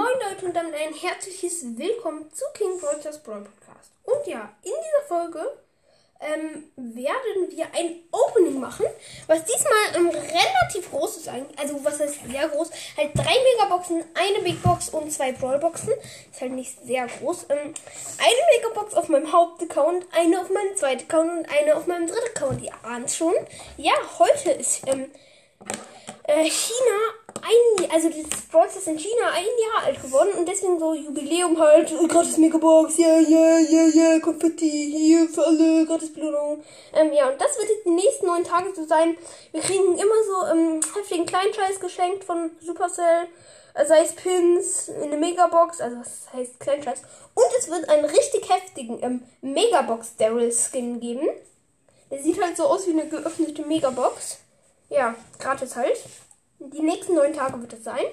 Moin Leute und damit ein herzliches Willkommen zu King Rogers Brawl Podcast. Und ja, in dieser Folge ähm, werden wir ein Opening machen, was diesmal ähm, relativ groß ist. Also was heißt sehr groß? Halt drei Megaboxen, eine Big Box und zwei Brawlboxen. Ist halt nicht sehr groß. Ähm, eine Megabox auf meinem Hauptaccount, eine auf meinem zweiten Account und eine auf meinem dritten Account. Ihr ahnt schon. Ja, heute ist ähm, äh, China ein, also das Brawl ist in China ein Jahr alt geworden und deswegen so Jubiläum halt, oh, gratis Megabox, yeah, yeah, yeah, yeah, Konfetti, hier für alle, gratis Belohnung. Ähm, ja, und das wird jetzt die nächsten neun Tage so sein. Wir kriegen immer so ähm, heftigen Kleinscheiß geschenkt von Supercell, äh, sei es Pins, in eine Megabox, also was heißt Kleinscheiß. Und es wird einen richtig heftigen ähm, Megabox Daryl Skin geben. Der sieht halt so aus wie eine geöffnete Megabox. Ja, gratis halt. Die nächsten neun Tage wird es sein.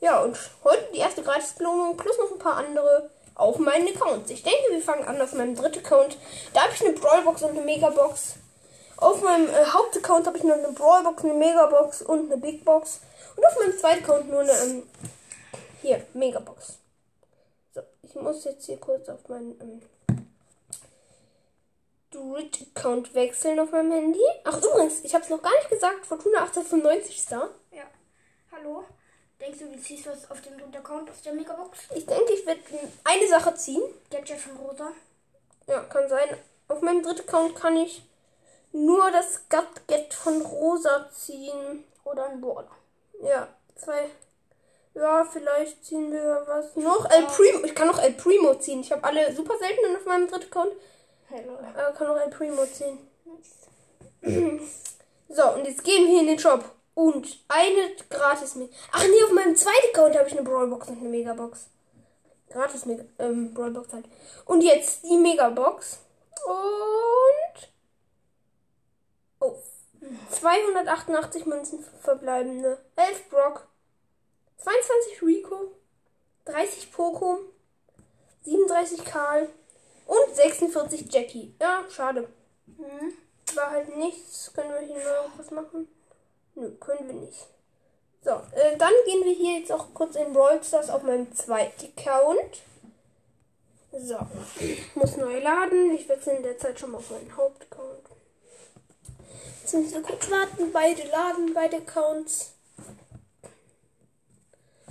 Ja, und heute die erste Gratis-Belohnung plus noch ein paar andere auf meinen Accounts. Ich denke, wir fangen an auf meinem dritten Account. Da habe ich eine Brawlbox und eine Megabox. Auf meinem äh, Hauptaccount habe ich noch eine Brawlbox, eine Megabox und eine Big Box. Und auf meinem zweiten Account nur eine, ähm, hier, Megabox. So, ich muss jetzt hier kurz auf meinen, ähm, Grid-Account wechseln auf meinem Handy. Ach, übrigens, ich habe es noch gar nicht gesagt. Fortuna 1895 ist da. Ja. Hallo? Denkst du, du ziehst was auf dem dritten Account aus der Megabox? Ich denke, ich werde eine Sache ziehen. Gadget von Rosa. Ja, kann sein. Auf meinem dritten Account kann ich nur das Gadget von Rosa ziehen. Oder ein Brawler. Ja, zwei. Ja, vielleicht ziehen wir was noch. El Primo. Ich kann noch El Primo ziehen. Ich habe alle super seltenen auf meinem dritten Account. Er kann noch ein Primo ziehen. so, und jetzt gehen wir in den Shop. Und eine gratis mit. Ach nee, auf meinem zweiten Account habe ich eine Brawlbox und eine Megabox. Gratis Mega ähm, Brawlbox halt. Und jetzt die Megabox. Und. Oh. 288 Münzen verbleibende. 11 Brock. 22 Rico. 30 Poco. 37 Karl. Und 46 Jackie. Ja, schade. Hm. War halt nichts. Können wir hier noch was machen? Nö, können wir nicht. So, äh, dann gehen wir hier jetzt auch kurz in Brawl Stars auf meinem zweiten Account. So, muss neu laden. Ich wechsle in der Zeit schon mal auf meinen Hauptaccount. Jetzt müssen wir kurz warten. Beide laden, beide Accounts.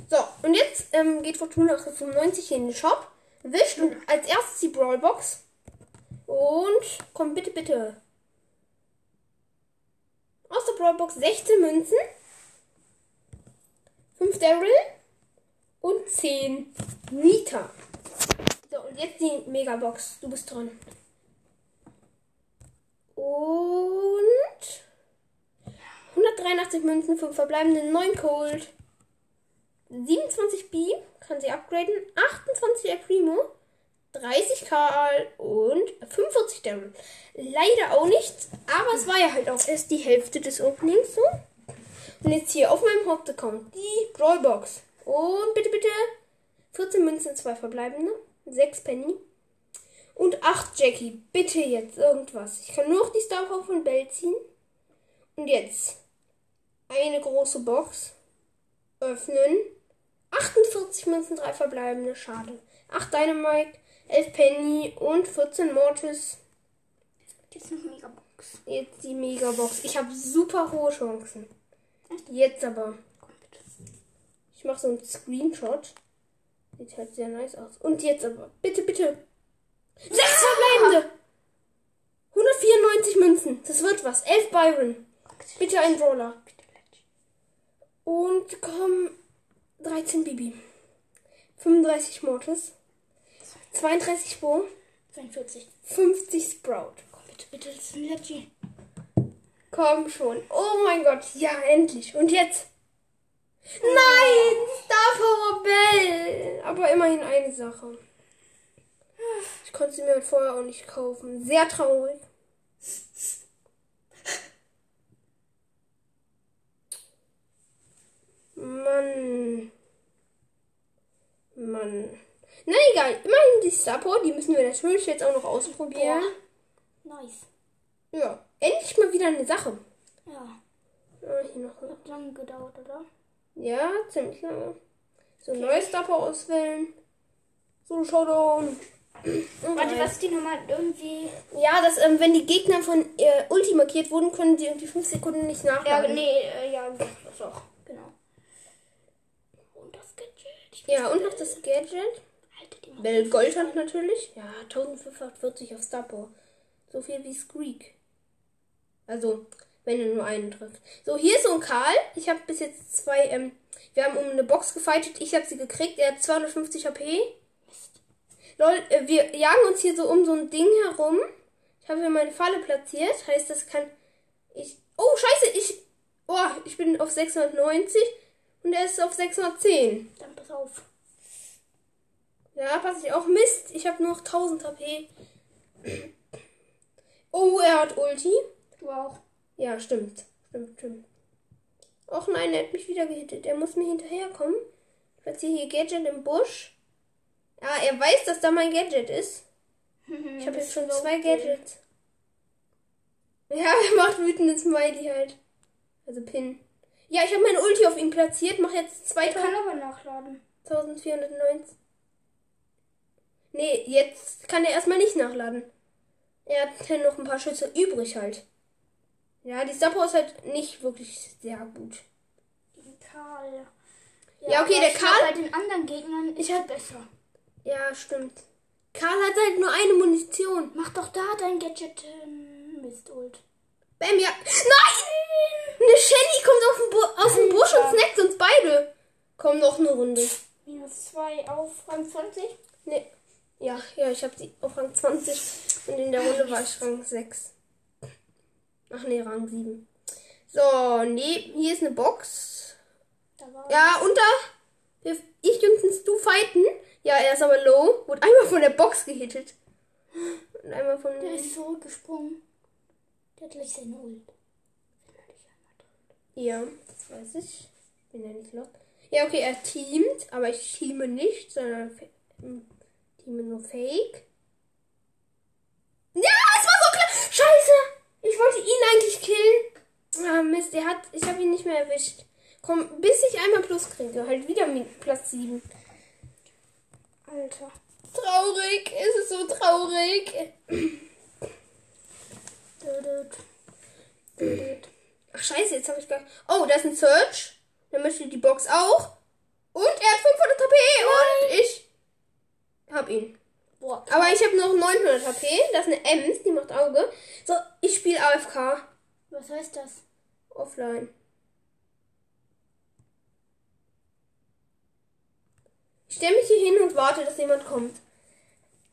So, und jetzt ähm, geht Fortuna 95 in den Shop wischt und als erstes die Brawlbox. Und komm bitte, bitte. Aus der Brawlbox 16 Münzen, 5 Daryl und 10 Nita. So, und jetzt die Megabox. Du bist dran. Und 183 Münzen, 5 verbleibende, 9 Cold. 27 B, kann sie upgraden. 28 El Primo, 30 Karl und 45 Daryl. Leider auch nichts, aber es war ja halt auch erst die Hälfte des Openings so. Und jetzt hier auf meinem Hauptaccount die Brawlbox. Und bitte, bitte 14 Münzen, 2 verbleibende, 6 Penny und 8 Jackie. Bitte jetzt irgendwas. Ich kann nur noch die Star von Bell ziehen. Und jetzt eine große Box öffnen. 48 Münzen, 3 verbleibende, schade. 8 Dynamite, 11 Penny und 14 Mortis. Jetzt noch Megabox. Jetzt die Megabox. Ich habe super hohe Chancen. Jetzt aber. Ich mache so einen Screenshot. Sieht halt sehr nice aus. Und jetzt aber. Bitte, bitte. 6 verbleibende. 194 Münzen. Das wird was. 11 Byron. Bitte ein Brawler. Und komm, 13 Bibi. 35 Mortis. 32 Bo. 42. 50 Sprout. Komm, bitte, bitte, das ist ein Leggy. Komm schon. Oh mein Gott. Ja, endlich. Und jetzt? Nein! Star Power Bell! Aber immerhin eine Sache. Ich konnte sie mir halt vorher auch nicht kaufen. Sehr traurig. Mann. Mann. Na egal, immerhin die Power, die müssen wir natürlich jetzt auch noch ausprobieren. Nice. Ja, endlich mal wieder eine Sache. Ja. Ah, hier noch. Hat lange gedauert, oder? Ja, ziemlich lange. So, neues Star Power auswählen. So, Showdown. Warte, was die Nummer irgendwie. Ja, dass, ähm, wenn die Gegner von äh, Ulti markiert wurden, können die irgendwie 5 Sekunden nicht Ja, nachladen. nee, äh, ja, doch, doch, genau. Und das Gadget. Ich Ja, und noch das Gadget. Bell Goldhand natürlich. Ja, 1540 auf Star Power. So viel wie Squeak. Also, wenn er nur einen trifft. So, hier ist so ein Karl. Ich habe bis jetzt zwei, ähm, wir haben um eine Box gefightet. Ich habe sie gekriegt. Er hat 250 HP. Lol, äh, wir jagen uns hier so um so ein Ding herum. Ich habe hier meine Falle platziert. Heißt, das kann ich. Oh, scheiße, ich. Oh, ich bin auf 690 und er ist auf 610. Dann pass auf. Ja, pass ich auch. Mist, ich habe nur noch 1000 HP. Oh, er hat Ulti. Du auch. Ja, stimmt. Stimmt, stimmt. Och nein, er hat mich wieder gehittet. Er muss mir hinterherkommen. Ich platziere hier Gadget im Busch. Ja, er weiß, dass da mein Gadget ist. Ich habe jetzt schon zwei Gadgets. Ja, er macht wütendes Smiley halt. Also Pin. Ja, ich habe meine Ulti auf ihn platziert. Mach jetzt Er kann 2000. aber nachladen. 1490. Nee, jetzt kann er erstmal nicht nachladen. Er hat ja noch ein paar Schüsse übrig halt. Ja, die Star ist halt nicht wirklich sehr gut. Karl. Ja, okay, aber der ich Karl- Bei den anderen Gegnern ist Ich hab- besser. Ja, stimmt. Karl hat halt nur eine Munition. Mach doch da dein Gadget. Ähm, Mist, Ult. Bam, ja. Nein! Eine Shelly kommt auf den Bu aus dem Busch und snackt uns beide. Komm, noch eine Runde. Minus 2 auf Rang 20. Nee. Ja, ja, ich habe sie auf Rang 20 und in der Runde war ich Rang 6. Ach nee, Rang 7. So, nee, hier ist eine Box. Da war Ja, und da. wir- Ich und Stu fighten. Ja, er ist aber low. Wurde einmal von der Box gehittet. Und einmal von. Der ist zurückgesprungen. Der hat gleich seine Ult. Ja, das weiß ich. Bin ja nicht laut. Ja, okay, er teamt, aber ich teame nicht, sondern teame nur Fake. Ja, es war so klar. Scheiße! Ich wollte ihn eigentlich killen. Ah, Mist, er hat. Ich habe ihn nicht mehr erwischt. Komm, bis ich einmal Plus kriege. Halt wieder mit Platz 7. Alter. Traurig, es ist so traurig. Ach, scheiße, jetzt habe ich gar. Oh, da ist ein Search. Dann möchte die Box auch. Und er hat 500 HP. Und ich hab ihn. Boah. Aber ich habe noch 900 HP. Das ist eine Ems, die macht Auge. So, ich spiele AFK. Was heißt das? Offline. Ich stelle mich hier hin und warte, dass jemand kommt.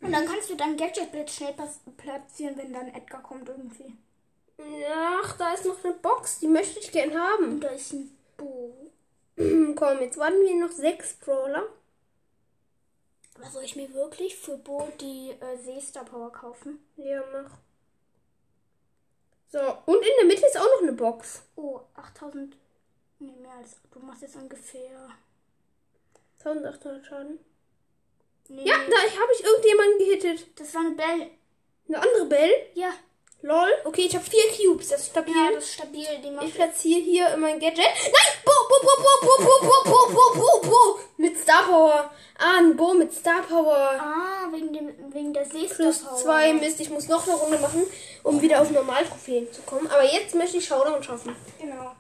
Und dann kannst du dein Gadget Blitz schnell platzieren, wenn dann Edgar kommt irgendwie. Ach, da ist noch eine Box. Die möchte ich gern haben. Und da ist ein Bo. Komm, jetzt warten wir noch sechs Brawler. Aber soll ich mir wirklich für Bo die äh, Seestar Power kaufen? Ja, mach. So, und in der Mitte ist auch noch eine Box. Oh, 8000. Nee, mehr als. Du machst jetzt ungefähr. 1800 Schaden. Nee, Ja, da habe ich irgendjemanden gehittet. das war eine Bell. Eine andere Bell. Ja. Lol. Okay, ich habe vier Cubes. Das ist stabil. Ja, das ist stabil. Die ich platziere hier mein Gadget. Nein! Bo, bo, bo, bo, bo, bo, bo, bo, bo, bo, bo. Mit Star Power. Ah, ein Bo mit Star Power. Ah, wegen, dem, wegen der Seestar Plus zwei. Mist, ich muss noch eine Runde machen, um wieder auf Normaltrophäen zu kommen. Aber jetzt möchte ich Showdown schaffen. Genau.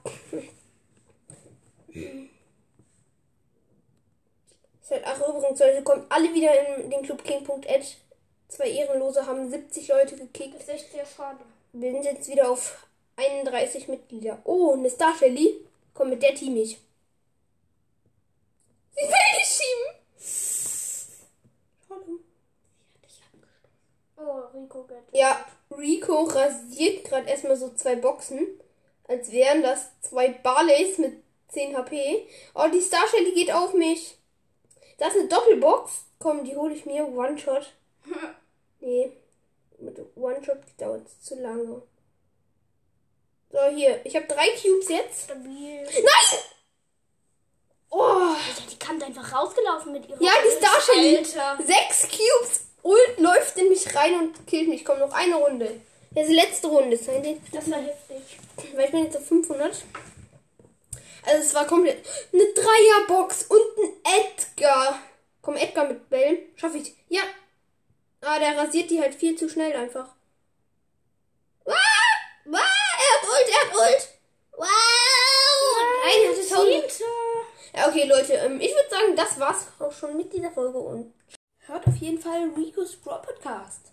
Halt, übrigens, Leute, kommt alle wieder in den Club King.ed. Zwei Ehrenlose haben 70 Leute gekickt. Das ist echt sehr schade. Wir sind jetzt wieder auf 31 Mitglieder. Oh, eine Star Shelly. Komm, mit der team ich. Sie will nicht schieben. Schade. Oh, Rico Gadget. Ja, Rico rasiert gerade erstmal so zwei Boxen. Als wären das zwei Barleys mit 10 HP. Oh, die Star Shelly geht auf mich. Das ist eine Doppelbox. Komm, die hole ich mir. One-Shot. Nee. Mit One-Shot dauert es zu lange. So, hier. Ich habe drei Cubes jetzt. Stabil. Nein! Oh, Alter, die kam da einfach rausgelaufen mit ihrer ja, die. Star Shelly. Alter. Sechs Cubes. Ult läuft in mich rein und killt mich. Komm, noch eine Runde. Das ist die letzte Runde. Das ist Das war heftig. Weil ich bin jetzt auf 500. Also es war komplett eine Dreierbox und ein Edgar. Komm, Edgar mit Bällen. Schaff ich. Ja. Ah, der rasiert die halt viel zu schnell einfach. Ah, ah, er hat Ult, er hat Ult. Wow. Nein, er hatte tausend. Ja, okay, Leute. Ähm, ich würde sagen, das war's auch schon mit dieser Folge und hört auf jeden Fall Rico's Brawl Podcast.